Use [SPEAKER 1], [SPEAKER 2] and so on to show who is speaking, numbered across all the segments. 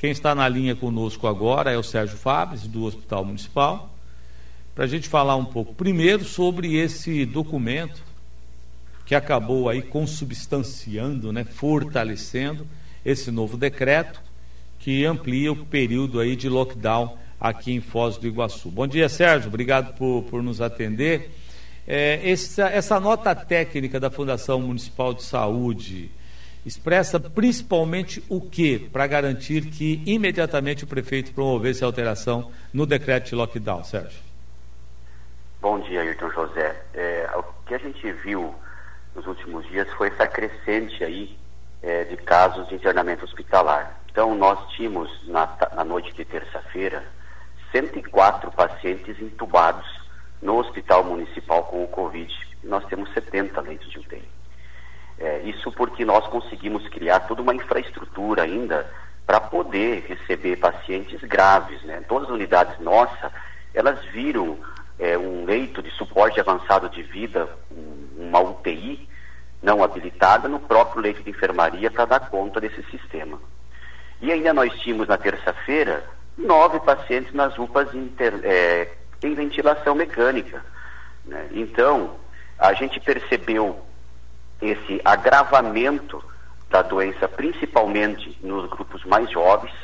[SPEAKER 1] Quem está na linha conosco agora é o Sérgio Fabres, do Hospital Municipal, para a gente falar um pouco, primeiro, sobre esse documento que acabou aí consubstanciando, né, fortalecendo esse novo decreto que amplia o período aí de lockdown aqui em Foz do Iguaçu. Bom dia, Sérgio, obrigado por, por nos atender. É, essa, essa nota técnica da Fundação Municipal de Saúde expressa principalmente o que para garantir que imediatamente o prefeito promovesse a alteração no decreto de lockdown, Sérgio?
[SPEAKER 2] Bom dia, Ayrton José. É, o que a gente viu nos últimos dias foi essa crescente aí é, de casos de internamento hospitalar. Então, nós tínhamos na, na noite de terça-feira 104 pacientes entubados no Hospital Municipal com o Covid. Nós temos 70 leitos de UTI. É, isso porque nós conseguimos criar toda uma infraestrutura ainda para poder receber pacientes graves. Né? Todas as unidades nossas, elas viram é, um leito de suporte avançado de vida, uma UTI não habilitada no próprio leito de enfermaria para dar conta desse sistema. E ainda nós tínhamos na terça-feira nove pacientes nas UPAs inter, é, em ventilação mecânica. Né? Então, a gente percebeu esse agravamento da doença, principalmente nos grupos mais jovens.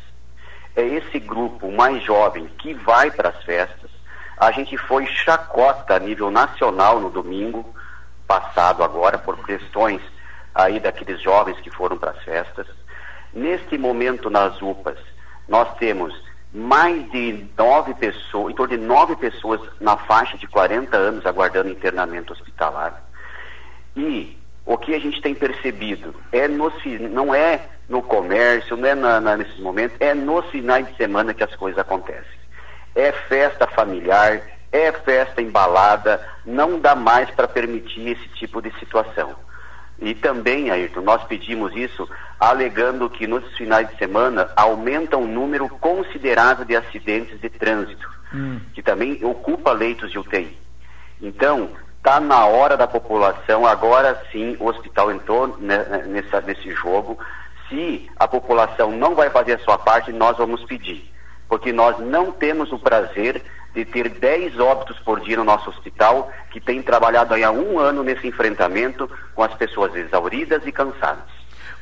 [SPEAKER 2] É esse grupo mais jovem que vai para as festas. A gente foi chacota a nível nacional no domingo passado agora por questões aí daqueles jovens que foram para as festas. Neste momento nas UPAs, nós temos mais de nove pessoas, em torno de nove pessoas na faixa de 40 anos aguardando internamento hospitalar. E o que a gente tem percebido é nos, não é no comércio, não é na, na, nesses momentos, é nos finais de semana que as coisas acontecem. É festa familiar, é festa embalada, não dá mais para permitir esse tipo de situação. E também, Ayrton, nós pedimos isso alegando que nos finais de semana aumenta um número considerável de acidentes de trânsito, hum. que também ocupa leitos de UTI. Então, está na hora da população, agora sim o hospital entrou nessa, nesse jogo. Se a população não vai fazer a sua parte, nós vamos pedir. Porque nós não temos o prazer de ter 10 óbitos por dia no nosso hospital, que tem trabalhado há um ano nesse enfrentamento com as pessoas exauridas e cansadas.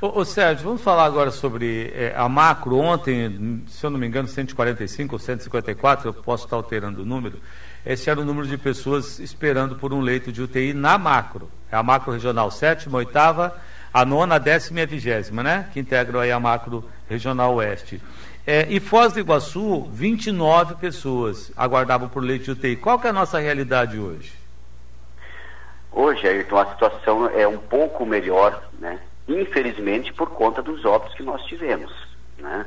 [SPEAKER 1] Ô, ô Sérgio, vamos falar agora sobre é, a macro. Ontem, se eu não me engano, 145 ou 154, eu posso estar alterando o número. Esse era o número de pessoas esperando por um leito de UTI na macro. É a macro regional sétima, oitava, a nona, a décima e a vigésima, né? Que integram aí a macro regional oeste. É, e Foz do Iguaçu, 29 pessoas aguardavam por leite de UTI. Qual que é a nossa realidade hoje?
[SPEAKER 2] Hoje, Ayrton, a situação é um pouco melhor, né? Infelizmente, por conta dos óbitos que nós tivemos, né?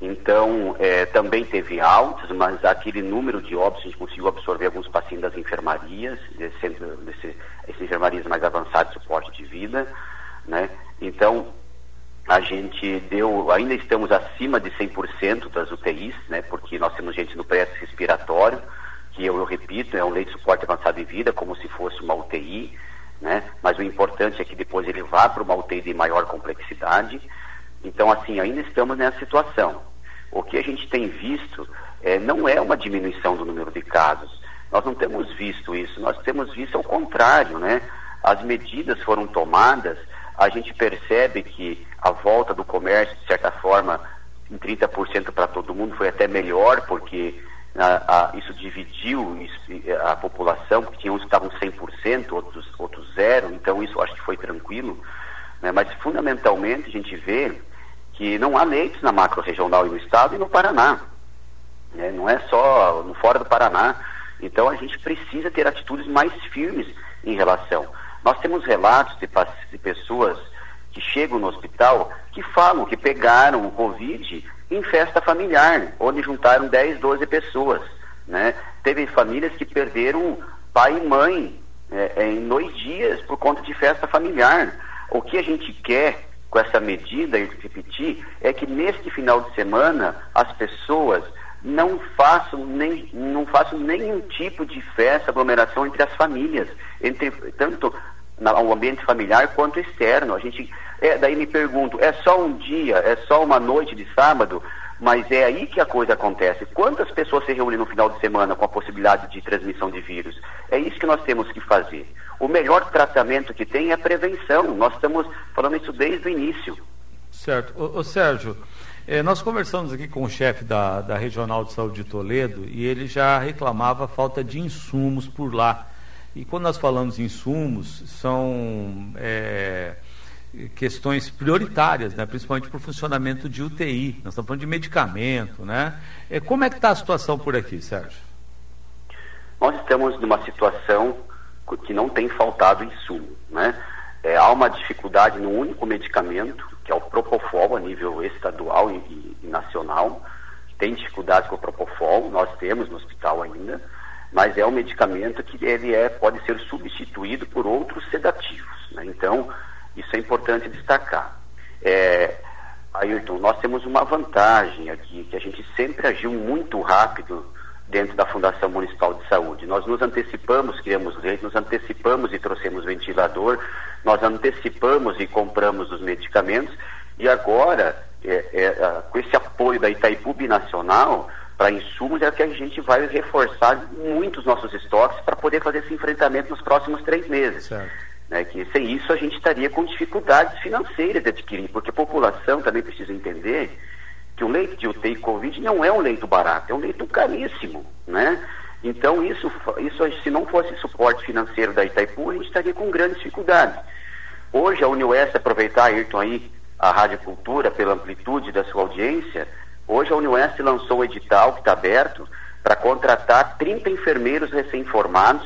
[SPEAKER 2] Então, é, também teve altas, mas aquele número de óbitos, a gente conseguiu absorver alguns pacientes das enfermarias, essas enfermarias mais avançadas de suporte de vida, né? Então, a gente deu, ainda estamos acima de 100% das UTIs, né, porque nós temos gente no pré-respiratório, que eu, eu, repito, é um leito de suporte avançado de vida, como se fosse uma UTI, né, mas o importante é que depois ele vá para uma UTI de maior complexidade. Então, assim, ainda estamos nessa situação. O que a gente tem visto é, não é uma diminuição do número de casos. Nós não temos visto isso, nós temos visto ao contrário, né? As medidas foram tomadas a gente percebe que a volta do comércio, de certa forma, em 30% para todo mundo foi até melhor, porque a, a, isso dividiu a população, porque tinha uns que estavam 100%, outros, outros zero, então isso acho que foi tranquilo. Né? Mas, fundamentalmente, a gente vê que não há leitos na macro-regional e no estado e no Paraná. Né? Não é só no fora do Paraná. Então, a gente precisa ter atitudes mais firmes em relação. Nós temos relatos de, de pessoas que chegam no hospital que falam que pegaram o Covid em festa familiar, onde juntaram 10, 12 pessoas. Né? Teve famílias que perderam pai e mãe é, é, em dois dias por conta de festa familiar. O que a gente quer com essa medida, e repetir, é que neste final de semana as pessoas não façam, nem, não façam nenhum tipo de festa, aglomeração entre as famílias, entre tanto no ambiente familiar quanto externo. A gente, é, daí me pergunto, é só um dia, é só uma noite de sábado? Mas é aí que a coisa acontece. Quantas pessoas se reúnem no final de semana com a possibilidade de transmissão de vírus? É isso que nós temos que fazer. O melhor tratamento que tem é a prevenção. Nós estamos falando isso desde o início.
[SPEAKER 1] Certo. Ô, ô Sérgio, eh, nós conversamos aqui com o chefe da, da Regional de Saúde de Toledo e ele já reclamava falta de insumos por lá. E quando nós falamos em insumos, são é, questões prioritárias, né? principalmente para o funcionamento de UTI. Nós estamos falando de medicamento. Né? É, como é que está a situação por aqui, Sérgio?
[SPEAKER 2] Nós estamos numa situação que não tem faltado insumo. Né? É, há uma dificuldade no único medicamento, que é o Propofol, a nível estadual e, e nacional. Tem dificuldade com o Propofol, nós temos no hospital ainda mas é um medicamento que ele é, pode ser substituído por outros sedativos. Né? Então, isso é importante destacar. É, Ayrton, nós temos uma vantagem aqui, que a gente sempre agiu muito rápido dentro da Fundação Municipal de Saúde. Nós nos antecipamos, criamos leite, nos antecipamos e trouxemos ventilador, nós antecipamos e compramos os medicamentos, e agora, é, é, com esse apoio da Itaipu Nacional, para insumos é que a gente vai reforçar muito os nossos estoques para poder fazer esse enfrentamento nos próximos três meses. Né, que sem isso a gente estaria com dificuldades financeiras de adquirir, porque a população também precisa entender que o leito de UTI Covid não é um leito barato, é um leito caríssimo, né? Então isso, isso se não fosse suporte financeiro da Itaipu, a gente estaria com grande dificuldade. Hoje a Unioeste aproveitar, Ayrton, aí, a Rádio Cultura, pela amplitude da sua audiência, Hoje a Unioeste lançou o edital que está aberto para contratar 30 enfermeiros recém-formados,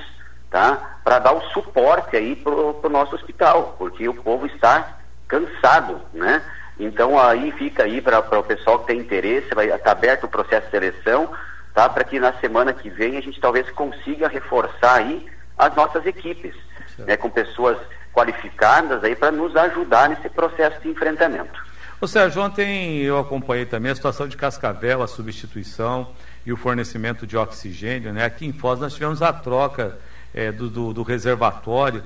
[SPEAKER 2] tá? Para dar o suporte aí para o nosso hospital, porque o povo está cansado, né? Então aí fica aí para o pessoal que tem interesse, vai estar tá aberto o processo de seleção, tá? Para que na semana que vem a gente talvez consiga reforçar aí as nossas equipes, né? Com pessoas qualificadas aí para nos ajudar nesse processo de enfrentamento.
[SPEAKER 1] Ô Sérgio, ontem eu acompanhei também a situação de Cascavel, a substituição e o fornecimento de oxigênio. Né? Aqui em Foz nós tivemos a troca é, do, do, do, reservatório.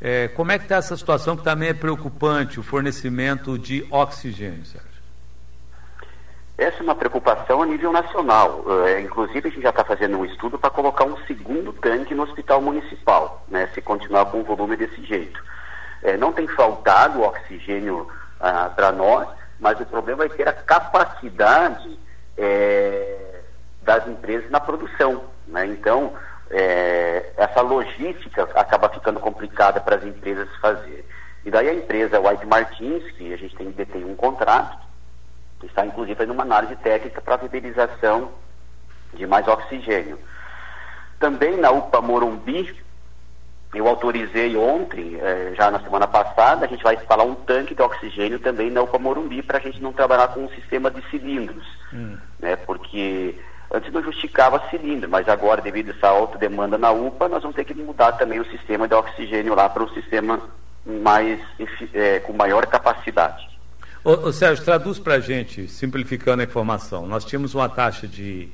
[SPEAKER 1] É, como é que está essa situação que também é preocupante, o fornecimento de oxigênio, Sérgio?
[SPEAKER 2] Essa é uma preocupação a nível nacional. É, inclusive, a gente já está fazendo um estudo para colocar um segundo tanque no hospital municipal, né, se continuar com o volume desse jeito. É, não tem faltado oxigênio ah, para nós, mas o problema é ter a capacidade é, das empresas na produção. Né? Então, é, essa logística acaba ficando complicada para as empresas fazer. E daí a empresa White Martins, que a gente tem, detém um contrato, está inclusive fazendo uma análise técnica para a viabilização de mais oxigênio. Também na UPA Morumbi, eu autorizei ontem, eh, já na semana passada, a gente vai instalar um tanque de oxigênio também na UPA Morumbi para a gente não trabalhar com um sistema de cilindros, hum. né? Porque antes não justificava cilindro, mas agora devido a essa alta demanda na UPA, nós vamos ter que mudar também o sistema de oxigênio lá para um sistema mais é, com maior capacidade.
[SPEAKER 1] Ô, ô Sérgio, traduz para a gente, simplificando a informação. Nós tínhamos uma taxa de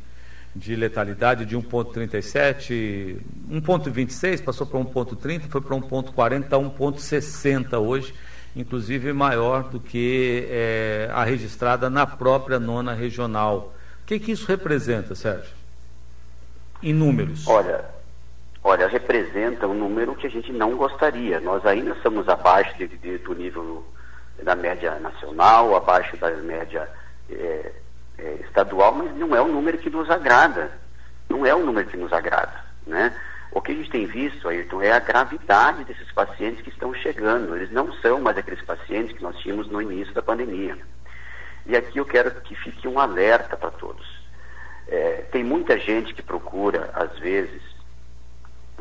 [SPEAKER 1] de letalidade de 1,37, 1,26, passou para 1,30, foi para 1,40, está 1,60 hoje, inclusive maior do que é, a registrada na própria nona regional. Que, que isso representa, Sérgio? Em números.
[SPEAKER 2] Olha, olha, representa um número que a gente não gostaria. Nós ainda estamos abaixo de, de, do nível da média nacional, abaixo da média é, é, estadual, mas não é um número que nos agrada. Não é um número que nos agrada, né? O que a gente tem visto, Ayrton, é a gravidade desses pacientes que estão chegando. Eles não são mais aqueles pacientes que nós tínhamos no início da pandemia. E aqui eu quero que fique um alerta para todos. É, tem muita gente que procura, às vezes,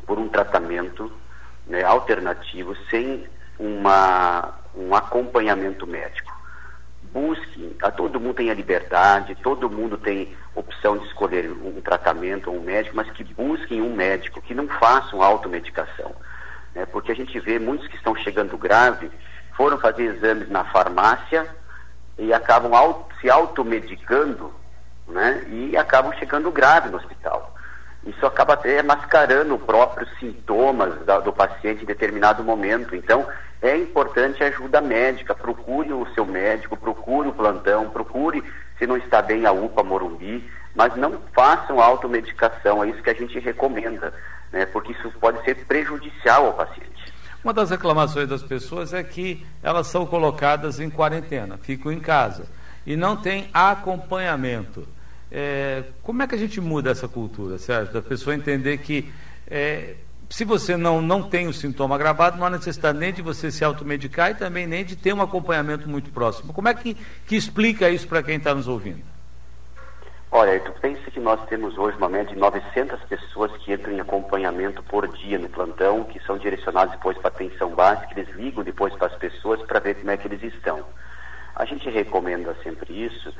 [SPEAKER 2] por um tratamento né, alternativo sem uma, um acompanhamento médico busquem, a todo mundo tem a liberdade, todo mundo tem opção de escolher um tratamento ou um médico, mas que busquem um médico, que não façam automedicação. Né? Porque a gente vê muitos que estão chegando grave, foram fazer exames na farmácia e acabam auto, se automedicando né? e acabam chegando grave no hospital. Isso acaba até mascarando os próprios sintomas da, do paciente em determinado momento. Então, é importante a ajuda médica. Procure o seu médico, procure o plantão, procure se não está bem a UPA Morumbi, mas não façam automedicação, é isso que a gente recomenda, né? porque isso pode ser prejudicial ao paciente.
[SPEAKER 1] Uma das reclamações das pessoas é que elas são colocadas em quarentena, ficam em casa e não tem acompanhamento. É, como é que a gente muda essa cultura, Sérgio? Da pessoa entender que é, se você não, não tem o sintoma agravado, não há necessidade nem de você se automedicar e também nem de ter um acompanhamento muito próximo. Como é que, que explica isso para quem está nos ouvindo?
[SPEAKER 2] Olha, tu pensa que nós temos hoje uma média de 900 pessoas que entram em acompanhamento por dia no plantão, que são direcionados depois para a atenção básica, eles ligam depois para as pessoas para ver como é que eles estão. A gente recomenda sempre isso,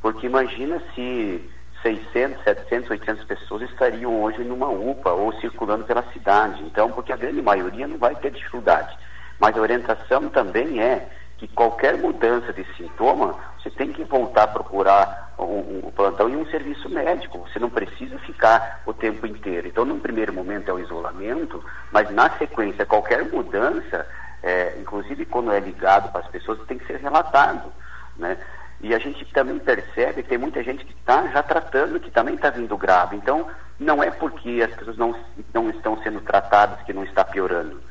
[SPEAKER 2] porque imagina se 600, 700, 800 pessoas estariam hoje numa UPA ou circulando pela cidade. Então, porque a grande maioria não vai ter dificuldade. Mas a orientação também é que qualquer mudança de sintoma, você tem que voltar a procurar o um, um plantão e um serviço médico. Você não precisa ficar o tempo inteiro. Então, num primeiro momento é o isolamento, mas na sequência, qualquer mudança, é, inclusive quando é ligado para as pessoas, tem que ser relatado. Né? E a gente também percebe que tem muita gente que está já tratando, que também está vindo grave. Então, não é porque as pessoas não, não estão sendo tratadas que não está piorando.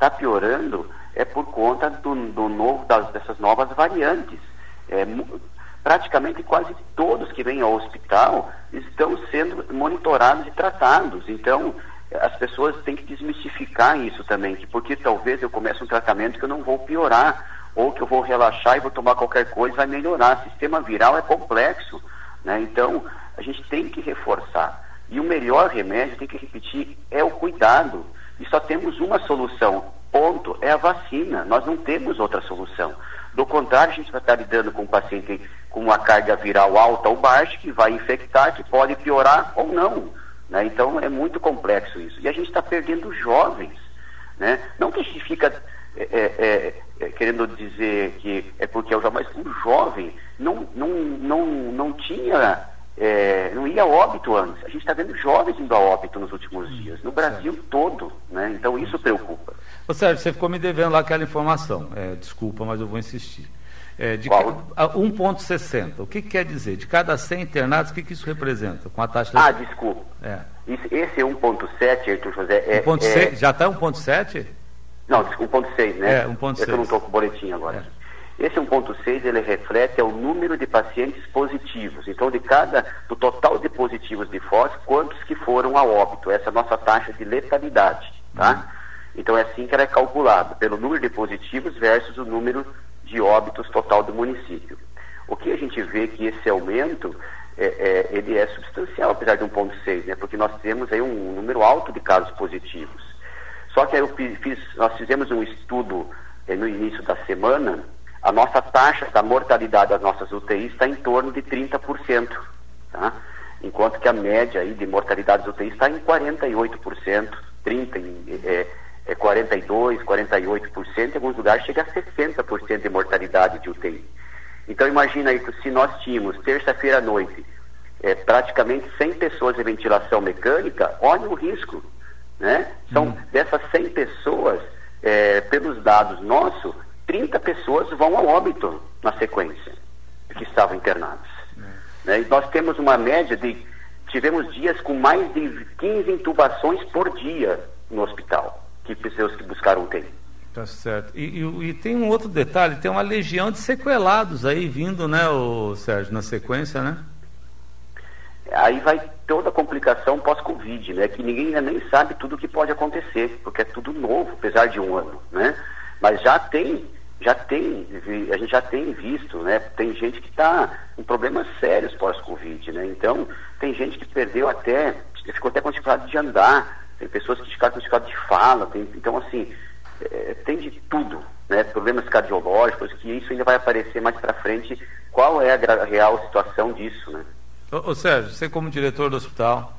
[SPEAKER 2] Está piorando é por conta do, do novo, das, dessas novas variantes. É, praticamente quase todos que vêm ao hospital estão sendo monitorados e tratados. Então, as pessoas têm que desmistificar isso também, porque talvez eu comece um tratamento que eu não vou piorar ou que eu vou relaxar e vou tomar qualquer coisa vai melhorar. O sistema viral é complexo, né? Então, a gente tem que reforçar. E o melhor remédio, tem que repetir, é o cuidado. E só temos uma solução, ponto, é a vacina. Nós não temos outra solução. Do contrário, a gente vai estar lidando com um paciente com uma carga viral alta ou baixa, que vai infectar, que pode piorar ou não. Né? Então, é muito complexo isso. E a gente está perdendo jovens. Né? Não que a gente fica é, é, é, é, querendo dizer que é porque eu já, mas o jovem não, não, não, não tinha, é, não ia a óbito antes. A gente está vendo jovens indo a óbito nos últimos hum, dias, no Brasil certo. todo, né? Então isso preocupa.
[SPEAKER 1] Ô Sérgio, você ficou me devendo lá aquela informação. É, desculpa, mas eu vou insistir. É, de Qual? 1,60. O que, que, quer dizer? De cada 100 internados, o que, que isso representa? Com a taxa
[SPEAKER 2] Ah, de... desculpa. É. esse 1,7, Arthur José. É,
[SPEAKER 1] 1,6? É... Já está 1,7?
[SPEAKER 2] Não, 1.6, né?
[SPEAKER 1] É, 1.6.
[SPEAKER 2] Eu não estou com o boletim agora. É. Esse 1.6, ele reflete é o número de pacientes positivos. Então, de cada, do total de positivos de FOS, quantos que foram a óbito? Essa é a nossa taxa de letalidade, tá? Uhum. Então, é assim que ela é calculada, pelo número de positivos versus o número de óbitos total do município. O que a gente vê que esse aumento, é, é, ele é substancial, apesar de 1.6, né? Porque nós temos aí um número alto de casos positivos. Só que eu fiz, nós fizemos um estudo eh, no início da semana, a nossa taxa da mortalidade das nossas UTIs está em torno de 30%, tá? enquanto que a média aí de mortalidade das UTIs está em 48%, 30%, é, é 42%, 48%, em alguns lugares chega a 60% de mortalidade de UTI. Então imagina aí que se nós tínhamos terça-feira à noite é, praticamente 100 pessoas em ventilação mecânica, olha o risco. Né? São hum. dessas 100 pessoas, é, pelos dados nossos, 30 pessoas vão ao óbito na sequência, que estavam internados. Hum. Né? E nós temos uma média de. Tivemos dias com mais de 15 intubações por dia no hospital, que pessoas que buscaram UTI.
[SPEAKER 1] Tá certo. E, e, e, tem um outro detalhe, tem uma legião de sequelados aí vindo, né, o Sérgio, na sequência, né?
[SPEAKER 2] Aí vai toda a complicação pós-Covid, né? Que ninguém ainda nem sabe tudo o que pode acontecer, porque é tudo novo, apesar de um ano, né? Mas já tem, já tem, a gente já tem visto, né? Tem gente que está com problemas sérios pós-Covid, né? Então, tem gente que perdeu até, ficou até com dificuldade de andar, tem pessoas que ficaram com dificuldade de fala, tem, então, assim, é, tem de tudo, né? Problemas cardiológicos, que isso ainda vai aparecer mais para frente, qual é a real situação disso, né?
[SPEAKER 1] Ô, ô, Sérgio, você como diretor do hospital,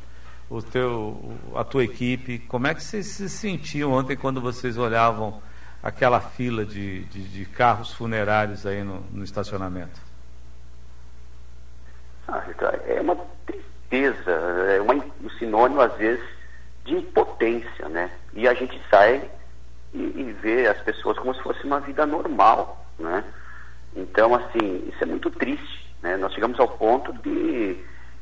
[SPEAKER 1] o teu, a tua equipe, como é que vocês se sentiam ontem quando vocês olhavam aquela fila de, de, de carros funerários aí no, no estacionamento?
[SPEAKER 2] Ah, é uma tristeza, é uma, um sinônimo às vezes de impotência, né? E a gente sai e, e vê as pessoas como se fosse uma vida normal, né? Então, assim, isso é muito triste Né? Nós chegamos ao ponto de,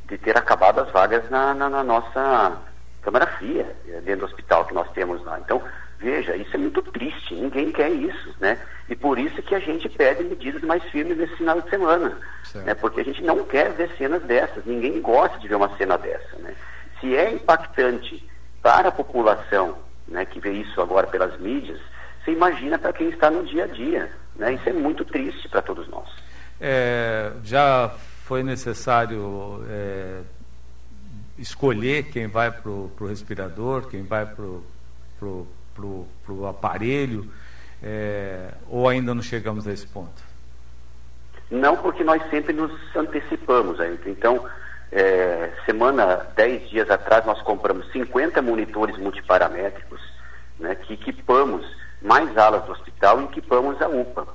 [SPEAKER 2] de ter acabado as vagas na, na, na nossa câmara fria, dentro do hospital que nós temos lá. Então, veja, isso é muito triste, ninguém quer isso, né? E por isso que a gente pede medidas mais firmes nesse final de semana, né? Porque a gente não quer ver cenas dessas, ninguém gosta de ver uma cena dessa, né? Se é impactante para a população, né, que vê isso agora pelas mídias, você imagina para quem está no dia a dia, né? Isso é muito triste para todos nós.
[SPEAKER 1] É, já foi necessário é, escolher quem vai para o respirador, quem vai para o aparelho, é, ou ainda não chegamos a esse ponto?
[SPEAKER 2] Não, porque nós sempre nos antecipamos ainda. Então, é, semana, 10 dias atrás, nós compramos 50 monitores multiparamétricos, né, que equipamos mais alas do hospital e equipamos a UPA.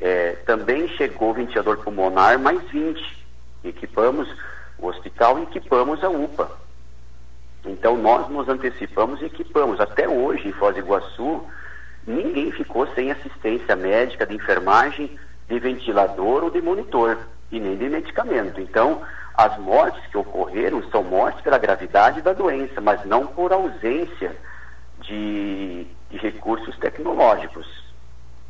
[SPEAKER 2] É, também chegou o ventilador pulmonar mais 20. Equipamos o hospital e equipamos a UPA. Então nós nos antecipamos e equipamos. Até hoje, em Foz do Iguaçu, ninguém ficou sem assistência médica, de enfermagem, de ventilador ou de monitor, e nem de medicamento. Então, as mortes que ocorreram são mortes pela gravidade da doença, mas não por ausência de, de recursos tecnológicos.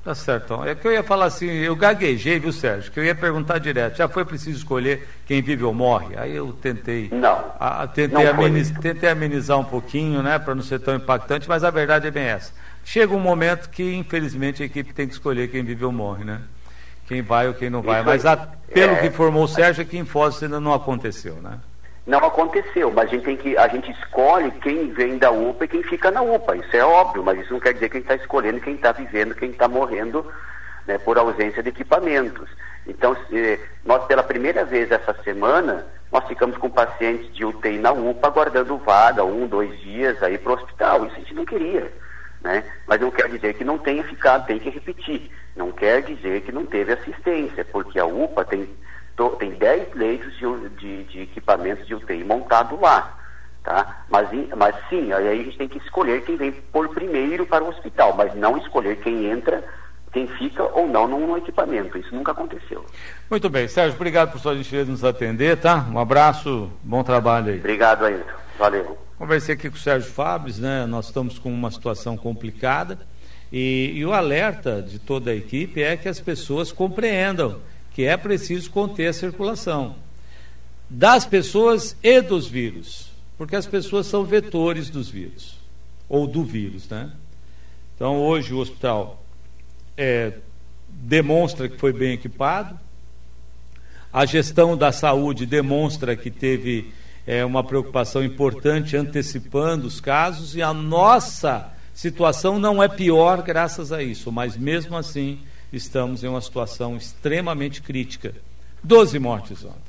[SPEAKER 1] Tá certo. É que eu ia falar assim, eu gaguejei, viu, Sérgio? Que eu ia perguntar direto. Já foi preciso escolher quem vive ou morre? Aí eu tentei.
[SPEAKER 2] Não.
[SPEAKER 1] A, tentei, não ameniz, tentei amenizar um pouquinho, né, para não ser tão impactante, mas a verdade é bem essa. Chega um momento que, infelizmente, a equipe tem que escolher quem vive ou morre, né? Quem vai ou quem não vai. Isso mas a, pelo é, que informou o Sérgio, aqui em Foz ainda não aconteceu, né?
[SPEAKER 2] Não aconteceu, mas a gente tem que a gente escolhe quem vem da UPA e quem fica na UPA. Isso é óbvio, mas isso não quer dizer que a gente está escolhendo quem está vivendo, quem está morrendo né, por ausência de equipamentos. Então, se, nós pela primeira vez essa semana, nós ficamos com pacientes de UTI na UPA aguardando vaga, um, dois dias aí para o hospital. Isso a gente não queria. Né? Mas não quer dizer que não tenha ficado, tem que repetir. Não quer dizer que não teve assistência, porque a UPA tem tem 10 leitos de, de, de, equipamentos de UTI montado lá. Tá? Mas, mas sim, aí a gente tem que escolher quem vem por primeiro para o hospital, mas não escolher quem entra, quem fica ou não no equipamento. Isso nunca aconteceu.
[SPEAKER 1] Muito bem, Sérgio, obrigado por sua gentileza nos atender, tá? Um abraço, bom trabalho aí.
[SPEAKER 2] Obrigado, Ailton. Valeu.
[SPEAKER 1] Conversei aqui com o Sérgio Fabres, né? Nós estamos com uma situação complicada e, e o alerta de toda a equipe é que as pessoas compreendam que é preciso conter a circulação das pessoas e dos vírus, porque as pessoas são vetores dos vírus, ou do vírus, né? Então, hoje o hospital é, demonstra que foi bem equipado, a gestão da saúde demonstra que teve é, uma preocupação importante antecipando os casos, e a nossa situação não é pior graças a isso, mas mesmo assim estamos em uma situação extremamente crítica. Doze mortes ontem.